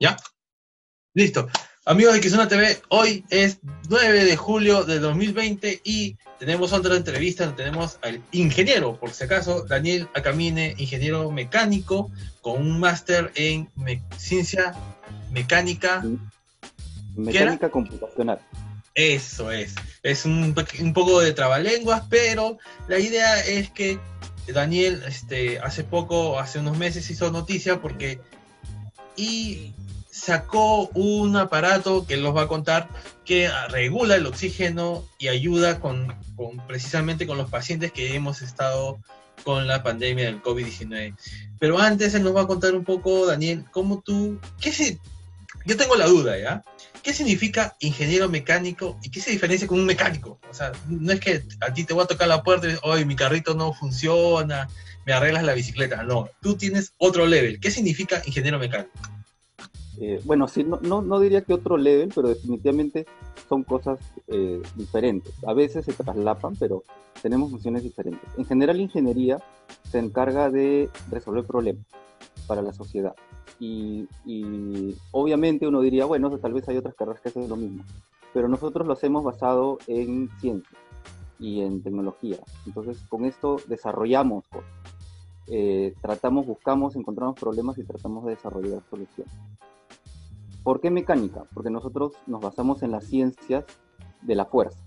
¿Ya? Listo. Amigos de Kizuna TV, hoy es 9 de julio de 2020 y tenemos otra entrevista. Tenemos al ingeniero, por si acaso, Daniel Acamine, ingeniero mecánico con un máster en ciencia mecánica. Mecánica computacional. Eso es. Es un, un, poco de trabalenguas, pero la idea es que Daniel este, hace poco, hace unos meses, hizo noticia porque y sacó un aparato que los va a contar que regula el oxígeno y ayuda con, precisamente con los pacientes que hemos estado con la pandemia del COVID-19. Pero antes él nos va a contar un poco, Daniel, cómo tú, qué yo tengo la duda, ¿ya? ¿Qué significa ingeniero mecánico y qué se diferencia con un mecánico? O sea, no es que a ti te voy a tocar la puerta y hoy mi carrito no funciona, me arreglas la bicicleta. No, tú tienes otro level. ¿Qué significa ingeniero mecánico? Eh, bueno, sí, no, no, diría que otro level, pero definitivamente son cosas eh, diferentes. A veces se traslapan, pero tenemos funciones diferentes. En general, ingeniería se encarga de resolver problemas para la sociedad. Y, obviamente uno diría, bueno, tal vez hay otras carreras que hacen lo mismo, pero nosotros lo hacemos basado en ciencia y en tecnología. Entonces, con esto desarrollamos cosas. Eh, tratamos, buscamos, encontramos problemas y tratamos de desarrollar soluciones. ¿Por qué mecánica? Porque nosotros nos basamos en las ciencias de la fuerza.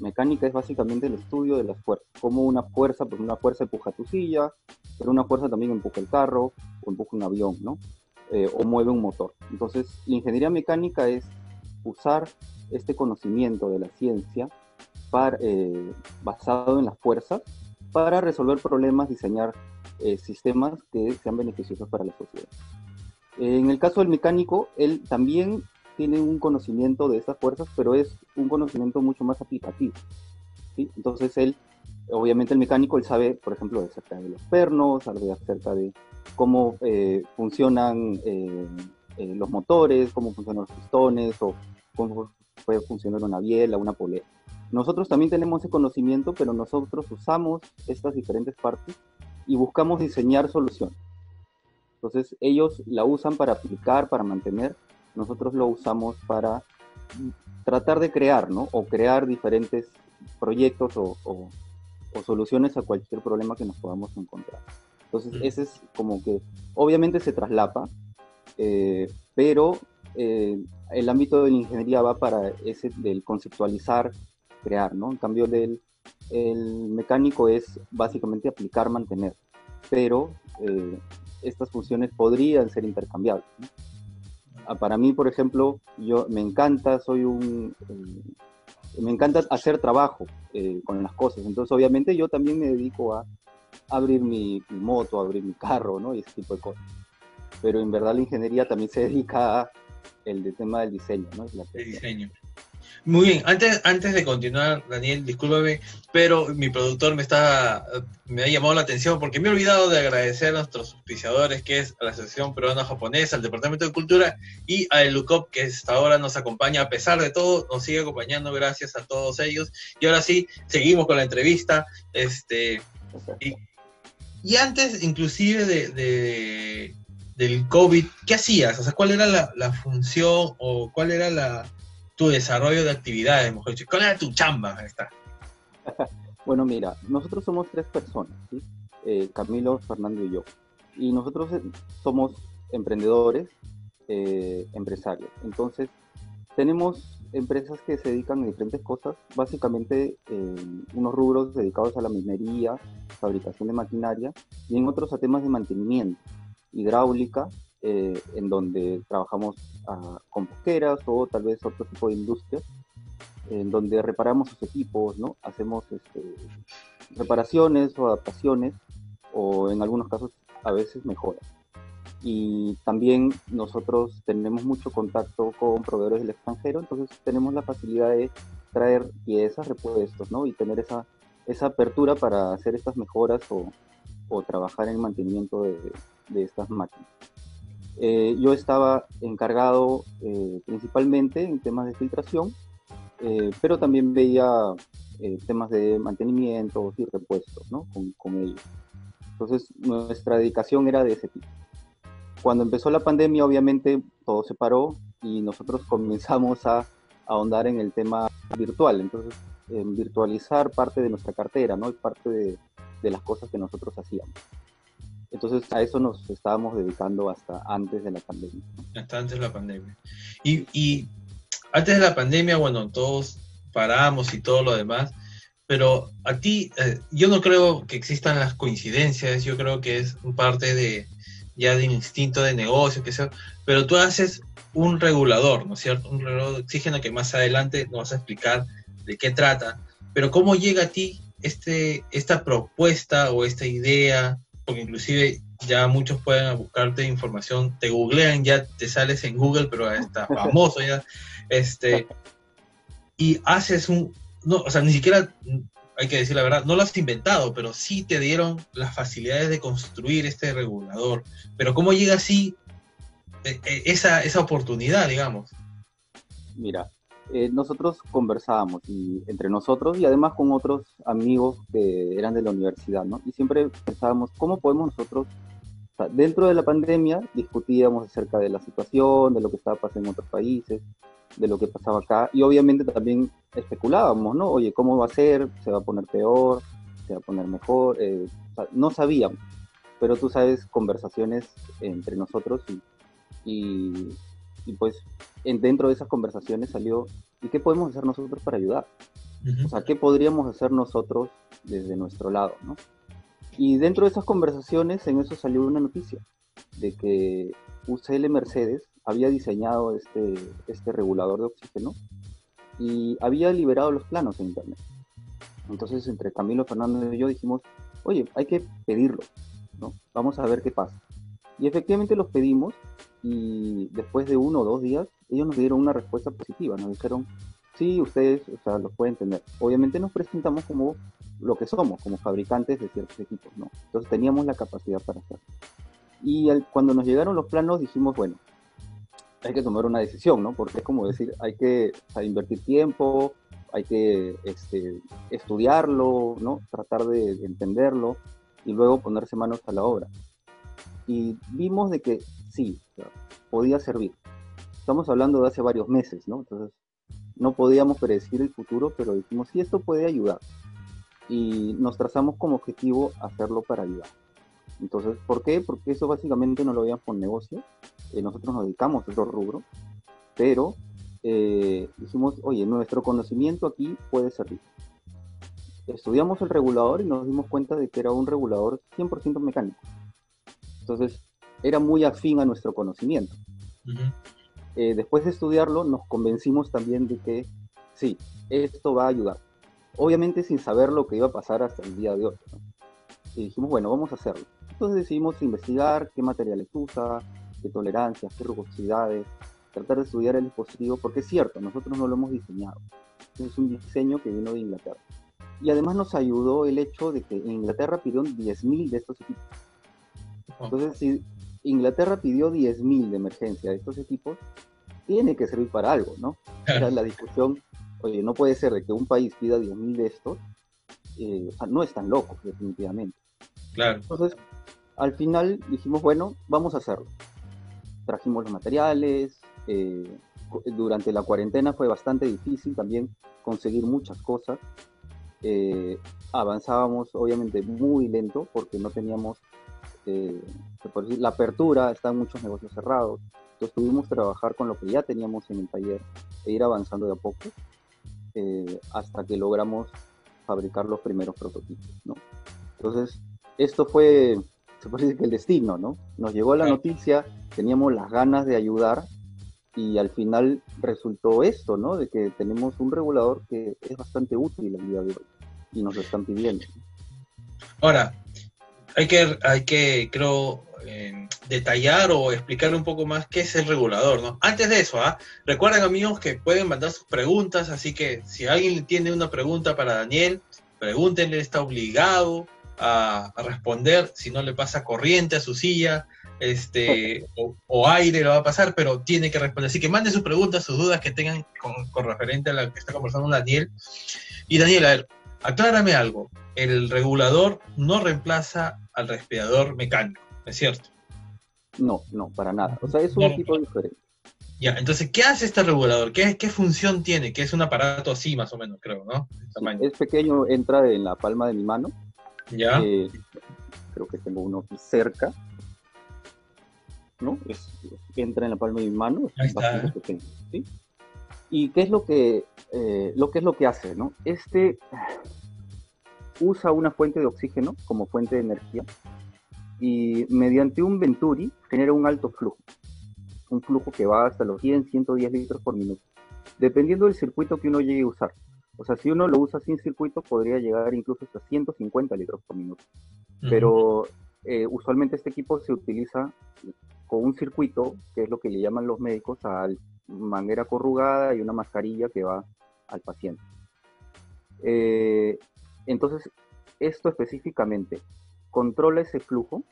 Mecánica es básicamente el estudio de las fuerzas, como una fuerza, pues una fuerza empuja tu silla, pero una fuerza también empuja el carro o empuja un avión, ¿no? Eh, o mueve un motor. Entonces, la ingeniería mecánica es usar este conocimiento de la ciencia para, eh, basado en las fuerzas para resolver problemas, diseñar eh, sistemas que sean beneficiosos para la sociedad. En el caso del mecánico, él también tiene un conocimiento de estas fuerzas, pero es un conocimiento mucho más aplicativo. Entonces él, obviamente el mecánico, él sabe, por ejemplo, acerca de los pernos, sabe acerca de cómo eh, funcionan eh, eh, los motores, cómo funcionan los pistones o cómo puede funcionar una biela, una polea. Nosotros también tenemos ese conocimiento, pero nosotros usamos estas diferentes partes y buscamos diseñar soluciones. Entonces ellos la usan para aplicar, para mantener, nosotros lo usamos para tratar de crear, ¿no? O crear diferentes proyectos o, o soluciones a cualquier problema que nos podamos encontrar. Entonces, ese es como que, obviamente se traslapa, eh, pero eh, el ámbito de la ingeniería va para ese del conceptualizar, crear, ¿no? En cambio, del, el mecánico es básicamente aplicar, mantener, pero eh, estas funciones podrían ser intercambiables. Ah, para mí, por ejemplo, yo me encanta, soy un... me encanta hacer trabajo con las cosas, entonces obviamente yo también me dedico a abrir mi, moto, abrir mi carro, ¿no? Y ese tipo de cosas. Pero en verdad la ingeniería también se dedica a el tema del diseño, ¿no? el diseño. Muy bien, antes, antes de continuar, Daniel, discúlpame, pero mi productor me está me ha llamado la atención porque me he olvidado de agradecer a nuestros auspiciadores, que es a la Asociación Peruana Japonesa, al Departamento de Cultura y a ELUCOP, que hasta ahora nos acompaña a pesar de todo, nos sigue acompañando, gracias a todos ellos. Y ahora sí, seguimos con la entrevista. Este, y y antes, inclusive, de, del COVID, ¿qué hacías? O sea, ¿cuál era la, función o cuál era la, tu desarrollo de actividades, mejor? ¿Cuál era tu chamba? Está. bueno, mira, nosotros somos tres personas. Eh, Camilo, Fernando y yo. Y nosotros eh, somos emprendedores, eh, empresarios. Entonces, tenemos empresas que se dedican a diferentes cosas, básicamente en unos rubros dedicados a la minería, fabricación de maquinaria y en otros a temas de mantenimiento, hidráulica, eh, en donde trabajamos ah, con pesqueras o tal vez otro tipo de industrias, en donde reparamos sus equipos, ¿no? hacemos este, reparaciones o adaptaciones o en algunos casos a veces mejoras y también nosotros tenemos mucho contacto con proveedores del extranjero, entonces tenemos la facilidad de traer piezas, repuestos, ¿no? Y tener esa, esa apertura para hacer estas mejoras o, o trabajar en el mantenimiento de, de estas máquinas. Eh, yo estaba encargado eh, principalmente en temas de filtración, eh, pero también veía temas de mantenimiento y repuestos ¿no? con, con ellos. Entonces nuestra dedicación era de ese tipo. cuando empezó la pandemia, obviamente todo se paró y nosotros comenzamos a, ahondar en el tema virtual. Entonces, en virtualizar parte de nuestra cartera, ¿no? Y parte de, de las cosas que nosotros hacíamos. Entonces a eso nos estábamos dedicando hasta antes de la pandemia. Hasta antes de la pandemia. Y, y antes de la pandemia, bueno, todos paramos y todo lo demás, pero a ti, eh, yo no creo que existan las coincidencias, yo creo que es parte de ya de instinto de negocio, que sea, pero tú haces un regulador, ¿no es cierto? Un regulador de oxígeno que más adelante nos vas a explicar de qué trata, pero cómo llega a ti este, esta propuesta o esta idea, porque inclusive ya muchos pueden buscarte información, te googlean, ya te sales en Google, pero está famoso ya, este, y haces un, no, o sea, ni siquiera, hay que decir la verdad, no lo has inventado, pero sí te dieron las facilidades de construir este regulador, pero ¿cómo llega así eh, eh, esa, esa oportunidad, digamos? Mira, eh, nosotros conversábamos y, entre nosotros y además con otros amigos que eran de la universidad, ¿no? Y siempre pensábamos, ¿cómo podemos nosotros, dentro de la pandemia, discutíamos acerca de la situación, de lo que estaba pasando en otros países, de lo que pasaba acá, y obviamente también especulábamos, ¿no? Oye, ¿cómo va a ser? ¿Se va a poner peor? ¿Se va a poner mejor? Eh, no sabíamos, pero tú sabes, conversaciones entre nosotros y y pues en, dentro de esas conversaciones salió, ¿y qué podemos hacer nosotros para ayudar? O sea, ¿qué podríamos hacer nosotros desde nuestro lado? ¿no? Y dentro de esas conversaciones, en eso salió una noticia de que UCL Mercedes había diseñado este, este regulador de oxígeno y había liberado los planos en Internet. Entonces, entre Camilo Fernández y yo dijimos, oye, hay que pedirlo, ¿no? Vamos a ver qué pasa. Y efectivamente los pedimos y después de uno o dos días ellos nos dieron una respuesta positiva, nos dijeron, sí, ustedes o sea, los pueden tener. Obviamente nos presentamos como lo que somos, como fabricantes de ciertos equipos, ¿no? Entonces teníamos la capacidad para hacerlo. Y cuando nos llegaron los planos dijimos, bueno, hay que tomar una decisión, ¿no? Porque es como decir, hay que invertir tiempo, hay que este, estudiarlo, ¿no? Tratar de entenderlo y luego ponerse manos a la obra y vimos de que sí, podía servir. Estamos hablando de hace varios meses, ¿no? Entonces, no podíamos predecir el futuro, pero dijimos, sí, esto puede ayudar. Y nos trazamos como objetivo hacerlo para ayudar. Entonces, ¿por qué? Porque eso básicamente no lo veíamos con negocio. Eh, nosotros nos dedicamos a otro rubro, pero eh, dijimos, oye, nuestro conocimiento aquí puede servir. Estudiamos el regulador y nos dimos cuenta de que era un regulador 100% mecánico. Entonces, era muy afín a nuestro conocimiento. Eh, después de estudiarlo, nos convencimos también de que sí, esto va a ayudar. Obviamente sin saber lo que iba a pasar hasta el día de hoy. Y dijimos, bueno, vamos a hacerlo. Entonces decidimos investigar qué materiales usa, qué tolerancias, qué rugosidades, tratar de estudiar el dispositivo, porque es cierto, nosotros no lo hemos diseñado. Es un diseño que vino de Inglaterra. Y además nos ayudó el hecho de que en Inglaterra pidieron 10.000 de estos equipos. Entonces, si Inglaterra pidió 10.000 de emergencia de estos equipos, tiene que servir para algo, ¿no? La discusión, oye, no puede ser de que un país pida 10.000 de estos, eh, o sea, no es tan loco, definitivamente. Claro. Entonces, al final dijimos, bueno, vamos a hacerlo. Trajimos los materiales, eh, durante la cuarentena fue bastante difícil también conseguir muchas cosas. Eh, avanzábamos obviamente muy lento porque no teníamos la apertura, están muchos negocios cerrados. Entonces tuvimos que trabajar con lo que ya teníamos en el taller e ir avanzando de a poco eh, hasta que logramos fabricar los primeros prototipos, ¿no? Entonces, esto fue, se puede decir que el destino, ¿no? Nos llegó la noticia, teníamos las ganas de ayudar y al final resultó esto, ¿no? De que tenemos un regulador que es bastante útil el día de hoy y nos lo están pidiendo. Ahora, hay que, hay que creo, eh, detallar o explicarle un poco más qué es el regulador, ¿no? Antes de eso, ¿ah? recuerden amigos que pueden mandar sus preguntas, así que si alguien tiene una pregunta para Daniel, pregúntenle, está obligado a, responder, si no le pasa corriente a su silla, este, o, aire lo va a pasar, pero tiene que responder. Así que manden sus preguntas, sus dudas que tengan con, referente a lo que está conversando Daniel. Y Daniel, a ver, aclárame algo. El regulador no reemplaza al respirador mecánico, ¿es cierto? No, no, para nada. O sea, es un equipo diferente. Ya, entonces, ¿qué hace este regulador? ¿Qué, ¿Qué función tiene? Que es un aparato así, más o menos, creo, ¿no? es pequeño, entra en la palma de mi mano. Ya. Eh, creo que tengo uno aquí cerca. ¿No? entra en la palma de mi mano. Ahí está. ¿sí? ¿Y qué es lo que, eh, lo que es lo que hace, no? Este usa una fuente de oxígeno como fuente de energía y mediante un Venturi genera un alto flujo, un flujo que va hasta los 100, 110 litros por minuto, dependiendo del circuito que uno llegue a usar. O sea, si uno lo usa sin circuito, podría llegar incluso hasta 150 litros por minuto. Pero eh, usualmente este equipo se utiliza con un circuito, que es lo que le llaman los médicos, a manguera corrugada y una mascarilla que va al paciente. Eh, entonces, esto específicamente controla ese flujo,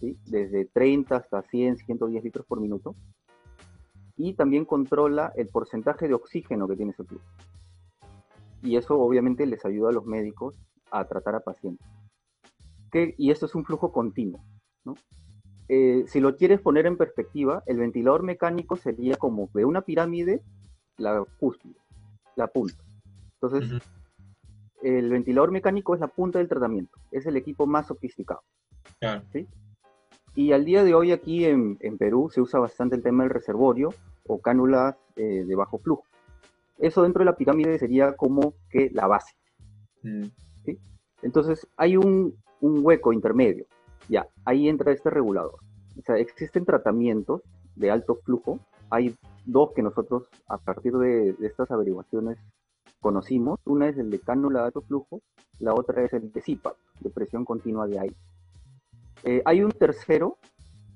desde 30 hasta 100, 110 litros por minuto, y también controla el porcentaje de oxígeno que tiene ese flujo. Y eso obviamente les ayuda a los médicos a tratar a pacientes. y esto es un flujo continuo. Eh, si lo quieres poner en perspectiva, el ventilador mecánico sería como de una pirámide la cúspide, la punta. Entonces, el ventilador mecánico es la punta del tratamiento, es el equipo más sofisticado. Y al día de hoy aquí en, Perú se usa bastante el tema del reservorio o cánulas eh, de bajo flujo. Eso dentro de la pirámide sería como que la base. Mm. Entonces hay un, hueco intermedio. Ya, ahí entra este regulador. O sea, existen tratamientos de alto flujo. Hay dos que nosotros, a partir de estas averiguaciones, conocimos. Una es el de cánula de alto flujo, la otra es el de CIPAP, de presión continua de aire. Eh, hay un tercero,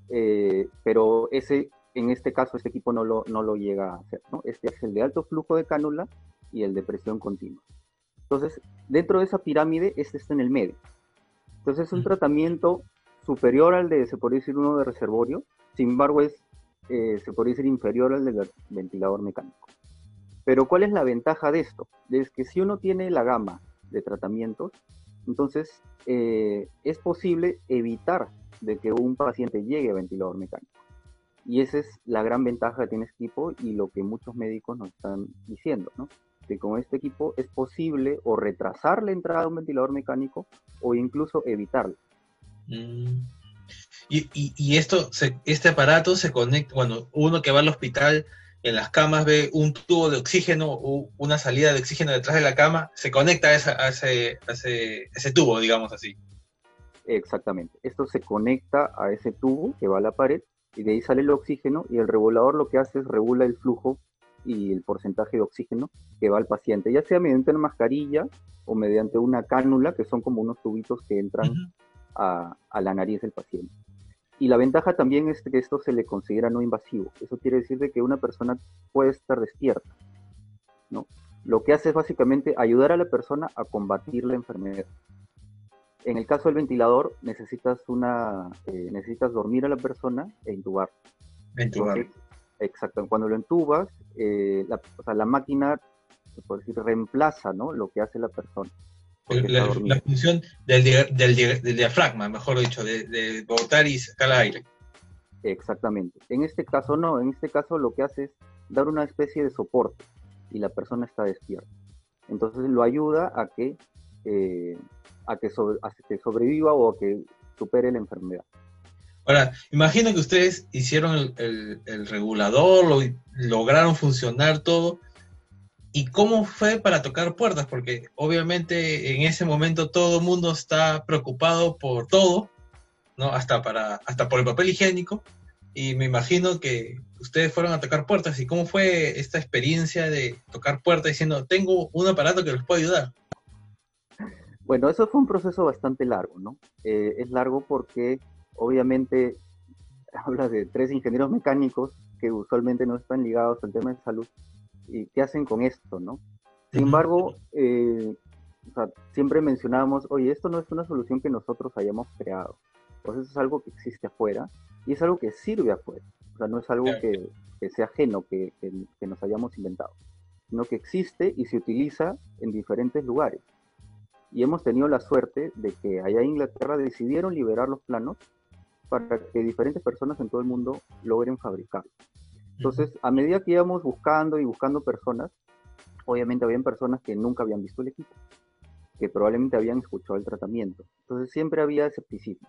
eh, pero ese, en este caso, este equipo no lo, no lo llega a hacer. ¿no? Este es el de alto flujo de cánula y el de presión continua. Entonces, dentro de esa pirámide, este está en el medio. Entonces, es un tratamiento superior al de, se podría decir, uno de reservorio, sin embargo, es, eh, se podría decir inferior al del ventilador mecánico. Pero ¿cuál es la ventaja de esto? Es que si uno tiene la gama de tratamientos, entonces eh, es posible evitar de que un paciente llegue a ventilador mecánico. Y esa es la gran ventaja que tiene este equipo y lo que muchos médicos nos están diciendo, ¿no? Que con este equipo es posible o retrasar la entrada a un ventilador mecánico o incluso evitarlo. Mm. Y, y, esto, este aparato se conecta, cuando uno que va al hospital en las camas ve un tubo de oxígeno o una salida de oxígeno detrás de la cama, se conecta a, ese, ese, tubo, digamos así. Exactamente. Esto se conecta a ese tubo que va a la pared y de ahí sale el oxígeno y el regulador lo que hace es regula el flujo y el porcentaje de oxígeno que va al paciente, ya sea mediante una mascarilla o mediante una cánula, que son como unos tubitos que entran a, a la nariz del paciente. Y la ventaja también es que esto se le considera no invasivo. Eso quiere decir de que una persona puede estar despierta. ¿no? Lo que hace es básicamente ayudar a la persona a combatir la enfermedad. En el caso del ventilador, necesitas, una, eh, necesitas dormir a la persona e intubar. Entubar. exacto. Cuando lo entubas, eh, la, o sea, la máquina, puede decir, reemplaza ¿no? lo que hace la persona. La, función del, diafragma, mejor dicho, de, botar y sacar aire. Exactamente. En este caso no, en este caso lo que hace es dar una especie de soporte y la persona está despierta. Entonces lo ayuda a que, eh, a que, sobreviva o a que supere la enfermedad. Ahora, imagino que ustedes hicieron el, el regulador, lo, lograron funcionar todo, ¿Y cómo fue para tocar puertas? Porque obviamente en ese momento todo el mundo está preocupado por todo, ¿no? Hasta, para, hasta por el papel higiénico. Y me imagino que ustedes fueron a tocar puertas. ¿Y cómo fue esta experiencia de tocar puertas diciendo, tengo un aparato que les puede ayudar? Bueno, eso fue un proceso bastante largo, ¿no? Eh, es largo porque obviamente habla de tres ingenieros mecánicos que usualmente no están ligados al tema de salud y qué hacen con esto, ¿no? Sin embargo, eh, siempre mencionábamos, oye, esto no es una solución que nosotros hayamos creado. Pues eso es algo que existe afuera y es algo que sirve afuera. O sea, no es algo que, sea ajeno, que, que, nos hayamos inventado, sino que existe y se utiliza en diferentes lugares. Y hemos tenido la suerte de que allá en Inglaterra decidieron liberar los planos para que diferentes personas en todo el mundo logren fabricar. Entonces, a medida que íbamos buscando y buscando personas, obviamente habían personas que nunca habían visto el equipo, que probablemente habían escuchado el tratamiento. Entonces, siempre había escepticismo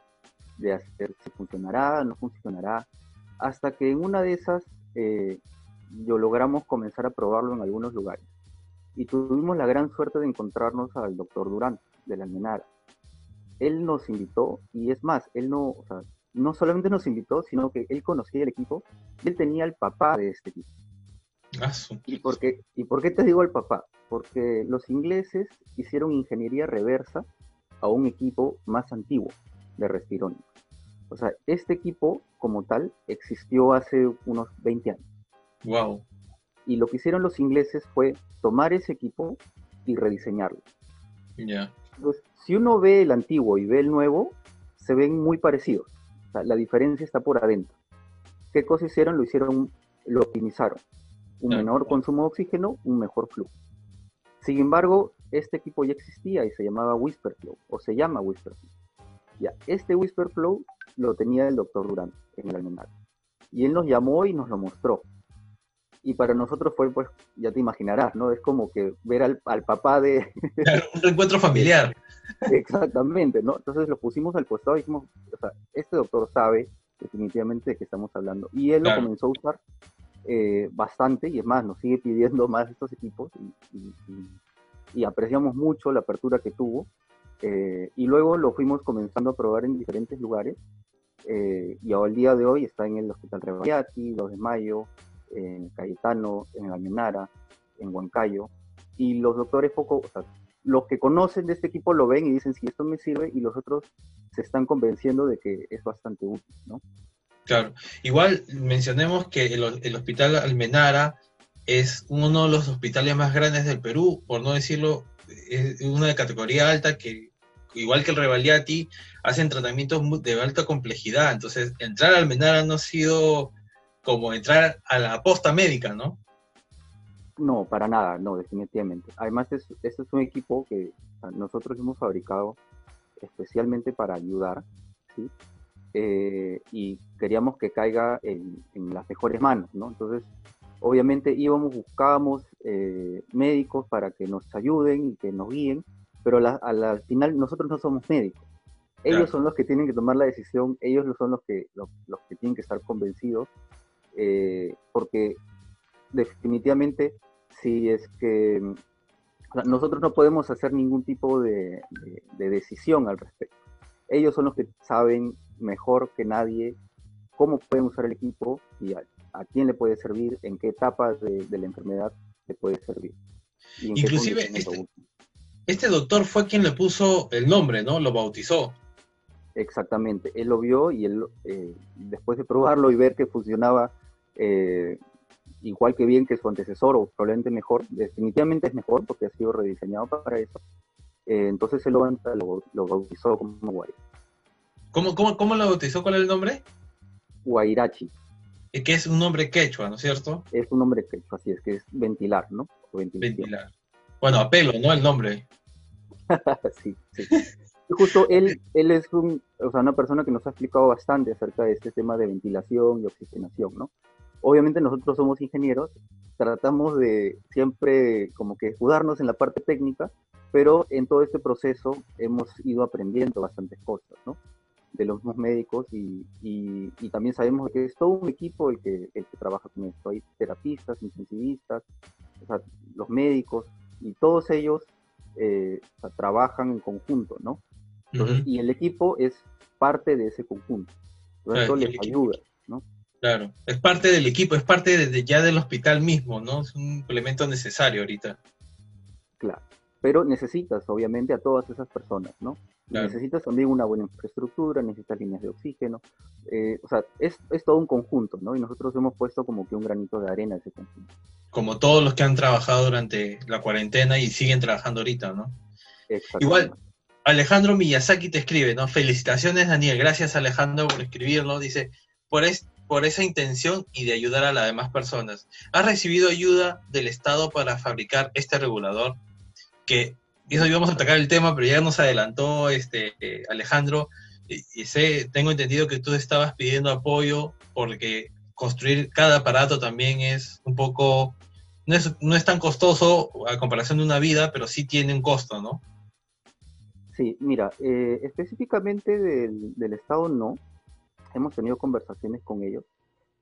de hacer si funcionará, no funcionará, hasta que en una de esas eh, yo logramos comenzar a probarlo en algunos lugares. Y tuvimos la gran suerte de encontrarnos al doctor Durán, de la Almenara. Él nos invitó, y es más, él no, o sea, no solamente nos invitó, sino que él conocía el equipo, él tenía el papá de este equipo. Ah, ¿Y por, qué, ¿Y por qué te digo el papá? Porque los ingleses hicieron ingeniería reversa a un equipo más antiguo de respirónicos. O sea, este equipo como tal existió hace unos 20 años. Wow. Y lo que hicieron los ingleses fue tomar ese equipo y rediseñarlo. Ya. Entonces, si uno ve el antiguo y ve el nuevo, se ven muy parecidos. Sea, la diferencia está por adentro. ¿Qué cosa hicieron? Lo hicieron, lo optimizaron. Un menor consumo de oxígeno, un mejor flujo. Sin embargo, este equipo ya existía y se llamaba Whisperflow, o se llama Whisperflow. Ya, este Whisperflow lo tenía el doctor Durán en el almanaque. Y él nos llamó y nos lo mostró. Y para nosotros fue, pues, ya te imaginarás, ¿no? Es como que ver al, papá de... un encuentro familiar. Exactamente, ¿no? Entonces lo pusimos al costado y dijimos, o sea, este doctor sabe definitivamente de qué estamos hablando. Y él lo comenzó a usar eh, bastante, y es más, nos sigue pidiendo más estos equipos, y apreciamos mucho la apertura que tuvo. Eh, y luego lo fuimos comenzando a probar en diferentes lugares. Eh, y al día de hoy está en el Hospital Rebaiati, 2 de Mayo, en Cayetano, en Almenara, en Huancayo. Y los doctores poco, o sea, los que conocen de este equipo lo ven y dicen, si esto me sirve, y los otros se están convenciendo de que es bastante útil, ¿no? Claro. Igual mencionemos que el, el Hospital Almenara es uno de los hospitales más grandes del Perú, por no decirlo, es una de categoría alta que, igual que el Revaliati, hacen tratamientos de alta complejidad. Entonces, entrar al Almenara no ha sido como entrar a la posta médica, ¿no? No, para nada, no, definitivamente. Además, este es un equipo que nosotros hemos fabricado especialmente para ayudar, ¿sí? Eh, y queríamos que caiga en, en, las mejores manos, ¿no? Entonces, obviamente íbamos, buscábamos eh, médicos para que nos ayuden y que nos guíen, pero al final nosotros no somos médicos. Ellos son los que tienen que tomar la decisión, ellos son los que, los, que tienen que estar convencidos, eh, porque definitivamente si es que nosotros no podemos hacer ningún tipo de, decisión al respecto. Ellos son los que saben mejor que nadie cómo pueden usar el equipo y a quién le puede servir, en qué etapa de, la enfermedad le puede servir. Inclusive este, este, doctor fue quien le puso el nombre, ¿no? Lo bautizó. Exactamente, él lo vio y él, eh, después de probarlo y ver que funcionaba eh, igual que bien que su antecesor o probablemente mejor, definitivamente es mejor porque ha sido rediseñado para eso, eh, entonces él lo, lo, bautizó como Guay. ¿Cómo, cómo, ¿Cómo lo bautizó? ¿Cuál es el nombre? Guairachi que es un nombre quechua, ¿no es cierto? Es un nombre quechua, así es que es ventilar, ¿no? ventilar. Bueno, apelo, ¿no? El nombre. sí, sí. Y justo él, él es un, o sea, una persona que nos ha explicado bastante acerca de este tema de ventilación y oxigenación, ¿no? Obviamente nosotros somos ingenieros, tratamos de siempre como que jugarnos en la parte técnica, pero en todo este proceso hemos ido aprendiendo bastantes cosas, ¿no? de los mismos médicos y, y, también sabemos que es todo un equipo el que, el que trabaja con esto. Hay terapistas, intensivistas, los médicos y todos ellos eh, trabajan en conjunto, ¿no? Y el equipo es parte de ese conjunto. eso les ayuda, ¿no? Claro, es parte del equipo, es parte de, ya del hospital mismo, ¿no? Es un implemento necesario ahorita. Claro, pero necesitas obviamente a todas esas personas, ¿no? Necesitas también una buena infraestructura, necesitas líneas de oxígeno, eh, o sea, es, es, todo un conjunto, ¿no? Y nosotros hemos puesto como que un granito de arena a ese conjunto. Como todos los que han trabajado durante la cuarentena y siguen trabajando ahorita, ¿no? Igual, Alejandro Miyazaki te escribe, ¿no? Felicitaciones, Daniel, gracias Alejandro por escribirlo, dice, por, es, por esa intención y de ayudar a las demás personas. ¿Has recibido ayuda del Estado para fabricar este regulador? Que eso íbamos a atacar el tema, pero ya nos adelantó este, Alejandro, y, sé, tengo entendido que tú estabas pidiendo apoyo porque construir cada aparato también es un poco, no es, no es tan costoso a comparación de una vida, pero sí tiene un costo, ¿no? Sí, mira, eh, específicamente del, del, Estado no, hemos tenido conversaciones con ellos,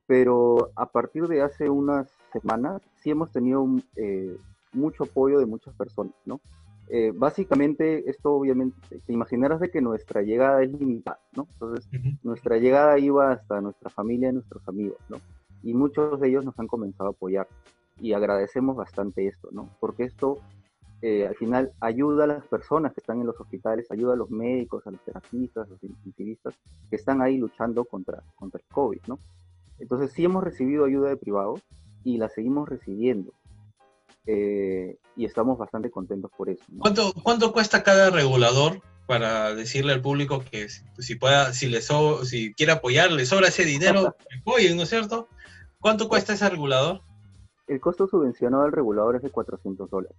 pero a partir de hace unas semanas sí hemos tenido eh, mucho apoyo de muchas personas, ¿no? Eh, básicamente, esto obviamente, te imaginarás de que nuestra llegada es limitada, ¿no? Entonces, nuestra llegada iba hasta nuestra familia y nuestros amigos, ¿no? Y muchos de ellos nos han comenzado a apoyar y agradecemos bastante esto, ¿no? Porque esto eh, al final ayuda a las personas que están en los hospitales, ayuda a los médicos, a los terapistas, a los intensivistas que están ahí luchando contra, contra el COVID, ¿no? Entonces sí hemos recibido ayuda de privados y la seguimos recibiendo. Eh, y estamos bastante contentos por eso. ¿Cuánto, ¿Cuánto cuesta cada regulador para decirle al público que si, pueda, si le si quiere apoyar, le sobra ese dinero, apoyen, ¿no es cierto? ¿Cuánto cuesta ese regulador? El costo subvencionado del regulador es de 400 dólares.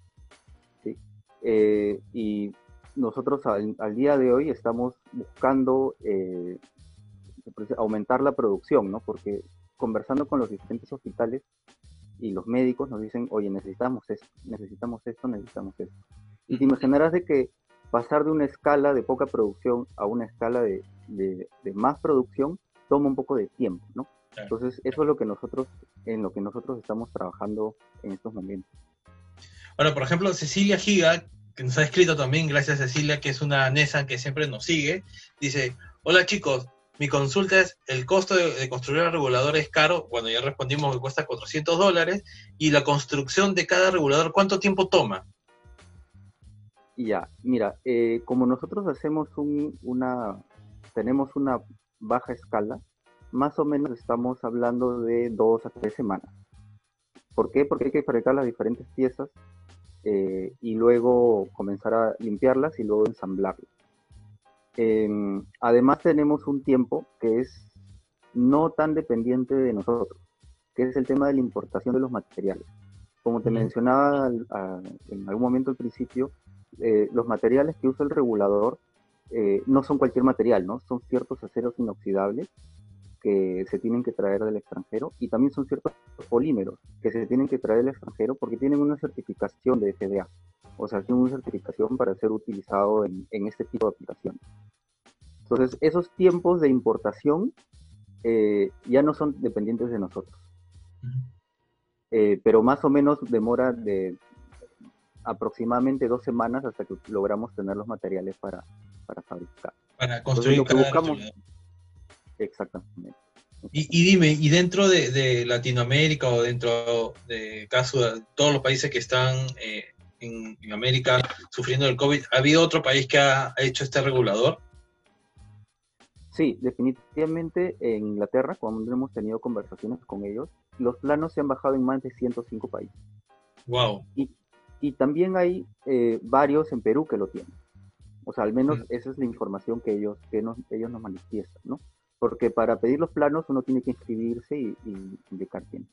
Eh, y nosotros al, día de hoy estamos buscando eh, aumentar la producción, ¿no? Porque conversando con los diferentes hospitales, y los médicos nos dicen, oye, necesitamos esto, necesitamos esto, necesitamos esto. Y te imaginarás de que pasar de una escala de poca producción a una escala de, de, más producción toma un poco de tiempo, ¿no? Entonces, eso es lo que nosotros, en lo que nosotros estamos trabajando en estos momentos. Ahora, por ejemplo, Cecilia Giga, que nos ha escrito también, gracias Cecilia, que es una NESA que siempre nos sigue, dice, hola chicos, mi consulta es, el costo de, construir el regulador es caro, bueno, ya respondimos que cuesta 400 dólares, y la construcción de cada regulador, ¿cuánto tiempo toma? Ya, mira, eh, como nosotros hacemos una, tenemos una baja escala, más o menos estamos hablando de dos a tres semanas. ¿Por qué? Porque hay que fabricar las diferentes piezas eh, y luego comenzar a limpiarlas y luego ensamblarlas. Em, además tenemos un tiempo que es no tan dependiente de nosotros, que es el tema de la importación de los materiales. Como te mencionaba en algún momento al principio, eh, los materiales que usa el regulador eh, no son cualquier material, ¿no? Son ciertos aceros inoxidables que se tienen que traer del extranjero y también son ciertos polímeros que se tienen que traer del extranjero porque tienen una certificación de FDA, o sea, tienen una certificación para ser utilizado en, en este tipo de aplicaciones. Entonces, esos tiempos de importación eh, ya no son dependientes de nosotros. Eh, pero más o menos demora de aproximadamente dos semanas hasta que logramos tener los materiales para, para fabricar. Para construir Entonces, lo que buscamos. Exactamente. Y, dime, ¿y dentro de, Latinoamérica o dentro de caso de todos los países que están eh, en, en, América sufriendo el COVID, ¿ha habido otro país que ha hecho este regulador? Sí, definitivamente en Inglaterra, cuando hemos tenido conversaciones con ellos, los planos se han bajado en más de 105 países. Wow. Y, y también hay eh, varios en Perú que lo tienen. O sea, al menos esa es la información que ellos, que nos, ellos nos manifiestan, ¿no? Porque para pedir los planos uno tiene que inscribirse y, indicar quién.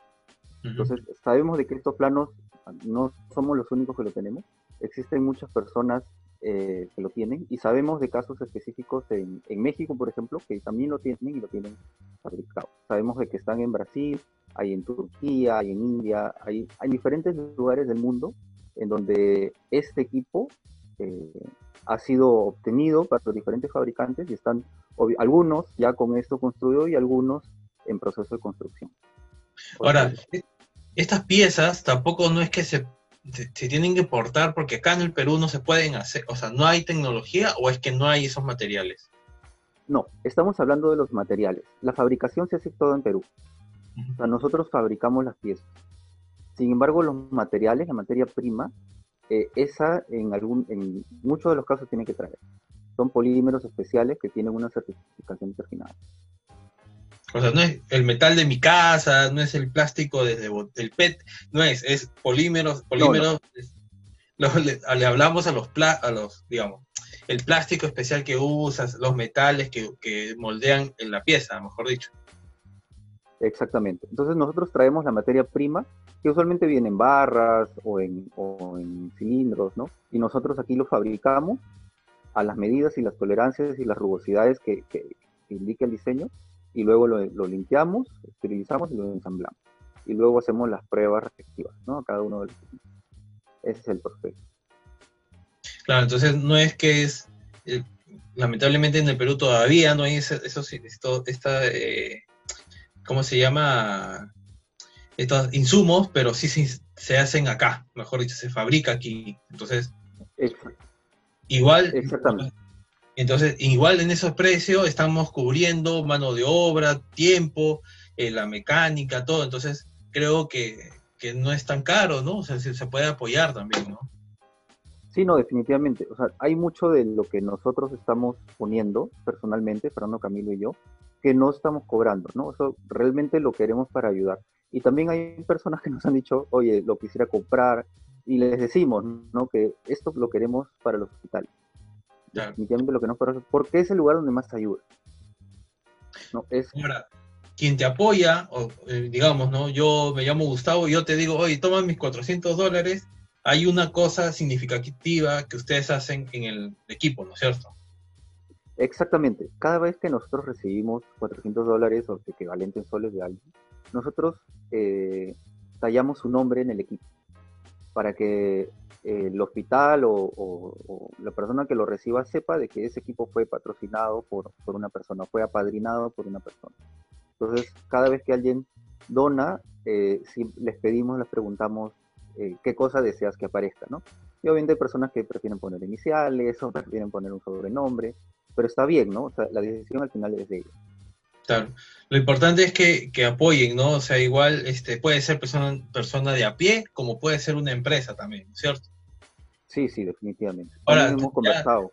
Entonces, sabemos de que estos planos no somos los únicos que lo tenemos. Existen muchas personas eh, que lo tienen y sabemos de casos específicos en, México, por ejemplo, que también lo tienen y lo tienen fabricado. Sabemos de que están en Brasil, hay en Turquía, hay en India, hay, hay diferentes lugares del mundo en donde este equipo eh, ha sido obtenido para los diferentes fabricantes y están algunos ya con esto construido y algunos en proceso de construcción. Ahora, estas piezas tampoco no es que se se, tienen que importar porque acá en el Perú no se pueden hacer, o sea, no hay tecnología o es que no hay esos materiales? No, estamos hablando de los materiales. La fabricación se hace todo en Perú. O sea, nosotros fabricamos las piezas. Sin embargo, los materiales, la materia prima, eh, esa en algún, en muchos de los casos tiene que traer. Son polímeros especiales que tienen una certificación determinada. O sea, no es el metal de mi casa, no es el plástico desde el PET, no es, es polímeros, polímeros. le, hablamos a los, a los, digamos, el plástico especial que usas, los metales que, moldean en la pieza, mejor dicho. Exactamente. Entonces nosotros traemos la materia prima, que usualmente viene en barras o en, o en cilindros, ¿no? Y nosotros aquí lo fabricamos a las medidas y las tolerancias y las rugosidades que, que, indica el diseño y luego lo, lo, limpiamos, esterilizamos y lo ensamblamos. Y luego hacemos las pruebas respectivas, ¿no? A cada uno de los equipos. Ese es el proceso. Claro, entonces no es que es, eh, lamentablemente en el Perú todavía no hay eso, esto, esta, eh, ¿cómo se llama? Estos insumos, pero sí se, hacen acá, mejor dicho, se fabrica aquí. Entonces, igual, Exactamente. entonces, igual en esos precios estamos cubriendo mano de obra, tiempo, eh, la mecánica, todo. Entonces, creo que, que, no es tan caro, ¿no? O sea, se, se puede apoyar también, ¿no? Sí, no, definitivamente. O sea, hay mucho de lo que nosotros estamos poniendo personalmente, Fernando Camilo y yo, que no estamos cobrando, ¿no? Eso realmente lo queremos para ayudar. Y también hay personas que nos han dicho, oye, lo quisiera comprar, y les decimos, ¿no? Que esto lo queremos para los hospitales. Definitivamente lo que no para porque es el lugar donde más ayuda. ¿no? Es... Ahora, quien te apoya, o, eh, digamos, ¿no? Yo me llamo Gustavo y yo te digo, oye, toma mis 400 dólares hay una cosa significativa que ustedes hacen en el equipo, ¿no es cierto? Exactamente. Cada vez que nosotros recibimos 400 dólares o equivalentes soles de alguien, nosotros eh, tallamos su nombre en el equipo para que eh, el hospital o, la persona que lo reciba sepa de que ese equipo fue patrocinado por, por una persona, fue apadrinado por una persona. Entonces, cada vez que alguien dona, eh, si les pedimos, les preguntamos eh, qué cosa deseas que aparezca, ¿no? Y obviamente hay personas que prefieren poner iniciales o prefieren poner un sobrenombre, pero está bien, ¿no? O sea, la decisión al final es de ellos. Claro. Lo importante es que, que, apoyen, ¿no? O sea, igual este, puede ser persona, persona de a pie, como puede ser una empresa también, ¿cierto? Sí, sí, definitivamente. Ahora, hemos conversado.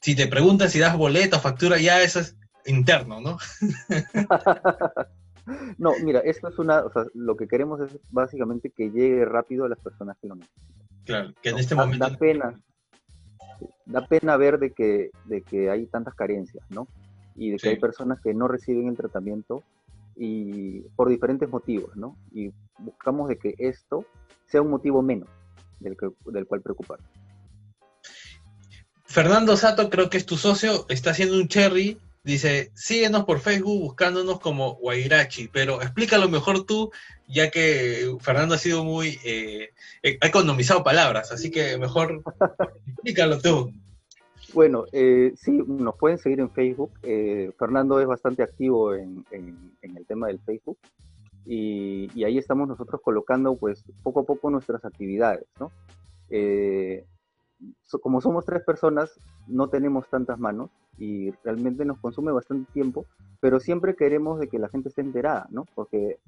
Si te preguntas si das boleto, factura, ya eso es interno, ¿no? No, mira, esto es una, o sea, lo que queremos es básicamente que llegue rápido a las personas que lo necesitan. Claro, que en este momento... Da pena, da pena ver de que, de que hay tantas carencias, ¿no? Y de que hay personas que no reciben el tratamiento y por diferentes motivos, ¿no? Y buscamos de que esto sea un motivo menos del, que, del cual preocuparse. Fernando Sato, creo que es tu socio, está haciendo un cherry Dice, síguenos por Facebook buscándonos como Guairachi, pero explícalo mejor tú, ya que Fernando ha sido muy, eh, eh, ha economizado palabras, así que mejor explícalo tú. Bueno, eh, sí, nos pueden seguir en Facebook. Fernando es bastante activo en, el tema del Facebook y, ahí estamos nosotros colocando pues poco a poco nuestras actividades, ¿no? como somos tres personas, no tenemos tantas manos y realmente nos consume bastante tiempo, pero siempre queremos de que la gente esté enterada, ¿no? Porque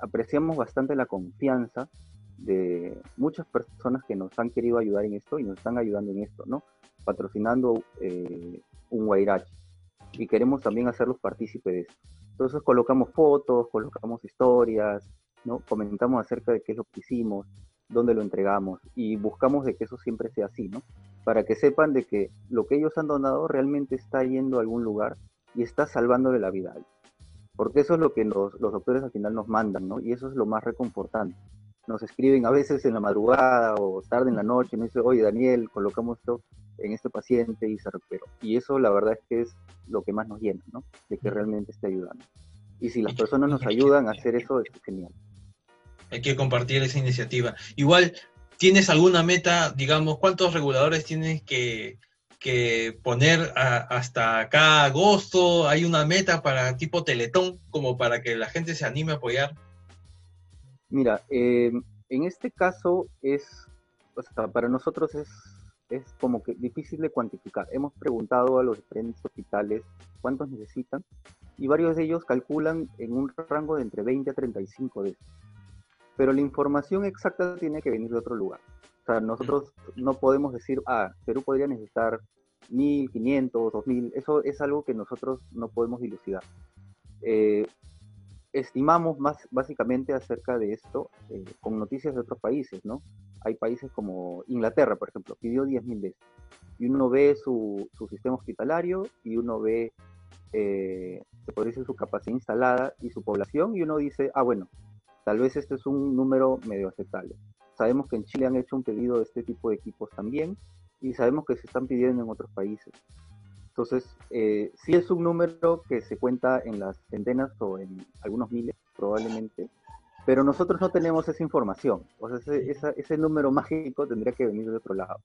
apreciamos bastante la confianza de muchas personas que nos han querido ayudar en esto y nos están ayudando en esto, ¿no? Patrocinando eh, un Guairachi y queremos también hacerlos partícipes de esto. Entonces colocamos fotos, colocamos historias, ¿no? Comentamos acerca de qué es lo que hicimos, dónde lo entregamos y buscamos de que eso siempre sea así, ¿no? Para que sepan de que lo que ellos han donado realmente está yendo a algún lugar y está salvándole la vida a alguien. Porque eso es lo que los, los doctores al final nos mandan, ¿no? Y eso es lo más reconfortante. Nos escriben a veces en la madrugada o tarde en la noche, nos dicen, oye Daniel, colocamos esto en este paciente y se recuperó. Y eso la verdad es que es lo que más nos llena, ¿no? De que realmente esté ayudando. Y si las personas nos ayudan a hacer eso, es genial hay que compartir esa iniciativa. Igual, ¿tienes alguna meta, digamos, cuántos reguladores tienes que, poner hasta acá agosto? ¿Hay una meta para tipo Teletón, como para que la gente se anime a apoyar? Mira, eh, en este caso es, o sea, para nosotros es, es como que difícil de cuantificar. Hemos preguntado a los diferentes hospitales cuántos necesitan y varios de ellos calculan en un rango de entre 20 a 35 de estos pero la información exacta tiene que venir de otro lugar. O sea, nosotros no podemos decir, ah, Perú podría necesitar 1.500, 2.000, eso es algo que nosotros no podemos dilucidar. Eh, estimamos más básicamente acerca de esto eh, con noticias de otros países, ¿no? Hay países como Inglaterra, por ejemplo, pidió 10.000 de estos. Y uno ve su, su, sistema hospitalario y uno ve, eh, se podría decir, su capacidad instalada y su población y uno dice, ah, bueno, Tal vez este es un número medio aceptable. Sabemos que en Chile han hecho un pedido de este tipo de equipos también y sabemos que se están pidiendo en otros países. Entonces, eh, sí es un número que se cuenta en las centenas o en algunos miles, probablemente, pero nosotros no tenemos esa información. O sea, ese, ese número mágico tendría que venir de otro lado.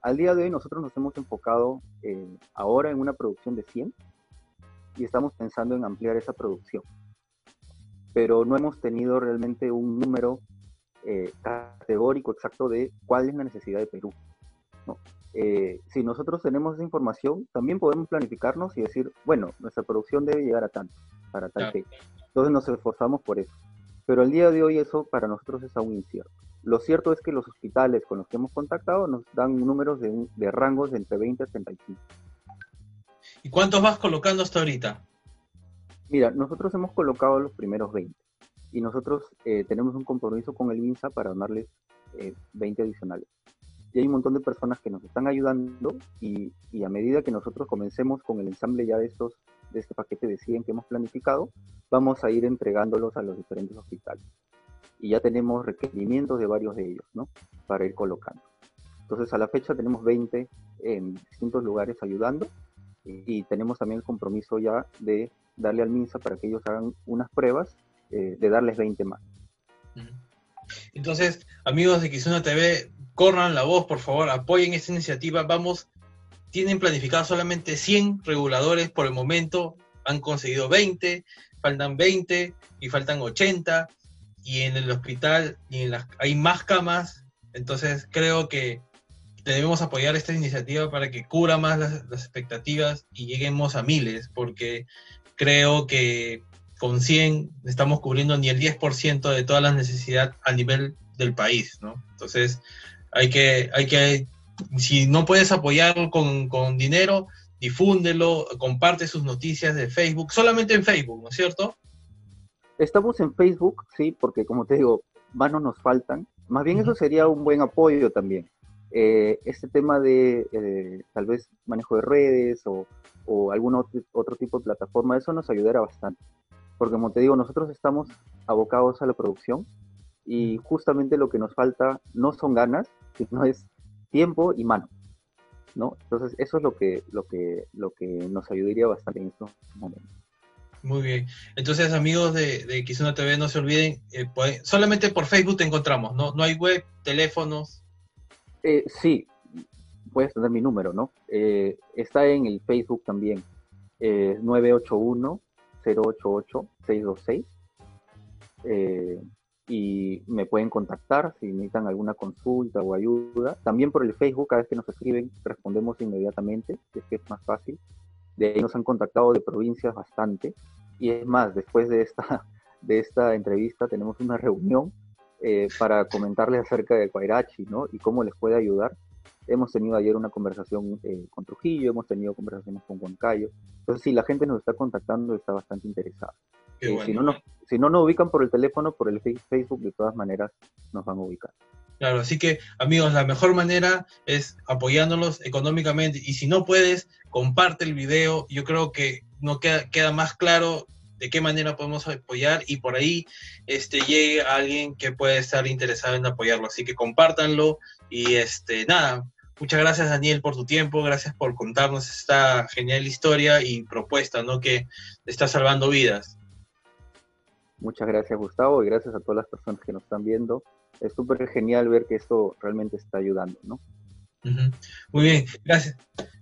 Al día de hoy nosotros nos hemos enfocado eh, ahora en una producción de 100 y estamos pensando en ampliar esa producción. Pero no hemos tenido realmente un número eh, categórico exacto de cuál es la necesidad de Perú. Eh, si nosotros tenemos esa información, también podemos planificarnos y decir, bueno, nuestra producción debe llegar a tanto, para tal fecha. Entonces nos esforzamos por eso. Pero al día de hoy eso para nosotros es aún incierto. Lo cierto es que los hospitales con los que hemos contactado nos dan números de, de rangos de entre 20 y 35. ¿Y cuántos vas colocando hasta ahorita? Mira, nosotros hemos colocado los primeros 20 y nosotros eh, tenemos un compromiso con el INSA para darles eh, 20 adicionales. Y hay un montón de personas que nos están ayudando y, y, a medida que nosotros comencemos con el ensamble ya de, estos, de este paquete de 100 que hemos planificado, vamos a ir entregándolos a los diferentes hospitales. Y ya tenemos requerimientos de varios de ellos, ¿no? Para ir colocando. Entonces, a la fecha tenemos 20 en distintos lugares ayudando y tenemos también el compromiso ya de darle al MINSA para que ellos hagan unas pruebas, eh, de darles 20 más. Entonces, amigos de Kizuna TV, corran la voz, por favor, apoyen esta iniciativa. Vamos, tienen planificado solamente 100 reguladores por el momento, han conseguido 20, faltan 20 y faltan 80, y en el hospital y las, hay más camas, entonces creo que debemos apoyar esta iniciativa para que cubra más las, las expectativas y lleguemos a miles, porque creo que con 100 estamos cubriendo ni el 10% de todas las necesidades a nivel del país, ¿no? Entonces, hay que, hay que si no puedes apoyarlo con, con dinero, difúndelo, comparte sus noticias de Facebook, solamente en Facebook, ¿no es cierto? Estamos en Facebook, sí, porque como te digo, manos nos faltan. Más bien eso sería un buen apoyo también. Eh, este tema de eh, tal vez manejo de redes o, o algún otro, otro, tipo de plataforma, eso nos ayudará bastante. Porque como te digo, nosotros estamos abocados a la producción y justamente lo que nos falta no son ganas, sino es tiempo y mano. ¿no? Entonces eso es lo que, lo que, lo que nos ayudaría bastante en estos momentos. Muy bien. Entonces, amigos de, de Kizuna TV, no se olviden, eh, pueden, solamente por Facebook te encontramos, ¿no? No hay web, teléfonos. Eh, sí, puedes tener mi número, ¿no? Eh, está en el Facebook también, eh, 981-088-626. Y me pueden contactar si necesitan alguna consulta o ayuda. También por el Facebook, cada vez que nos escriben, respondemos inmediatamente, es que es más fácil. De ahí nos han contactado de provincias bastante. Y es más, después de esta, de esta entrevista tenemos una reunión eh, para comentarles acerca de Cuairachi, ¿no? Y cómo les puede ayudar. Hemos tenido ayer una conversación eh, con Trujillo, hemos tenido conversaciones con Huancayo. Entonces, sí, la gente nos está contactando está bastante interesada. Bueno. si, no nos, si no nos ubican por el teléfono, por el Facebook, de todas maneras nos van a ubicar. Claro, así que amigos, la mejor manera es apoyándolos económicamente y si no puedes, comparte el video. Yo creo que no queda, queda más claro de qué manera podemos apoyar y por ahí este, llegue alguien que puede estar interesado en apoyarlo. Así que compártanlo y este, nada, muchas gracias Daniel por tu tiempo, gracias por contarnos esta genial historia y propuesta, ¿no? Que está salvando vidas. Muchas gracias Gustavo y gracias a todas las personas que nos están viendo. Es súper genial ver que esto realmente está ayudando, ¿no? Uh -huh. Muy bien, gracias.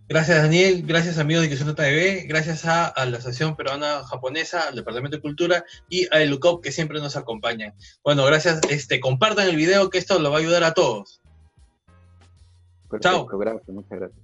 Gracias Daniel, gracias amigos de Kizuna TV, gracias a, a, la Asociación Peruana Japonesa, al Departamento de Cultura y a ELUCOP que siempre nos acompañan. Bueno, gracias, este, compartan el video que esto lo va a ayudar a todos. Perfecto, Chao. Gracias, muchas gracias.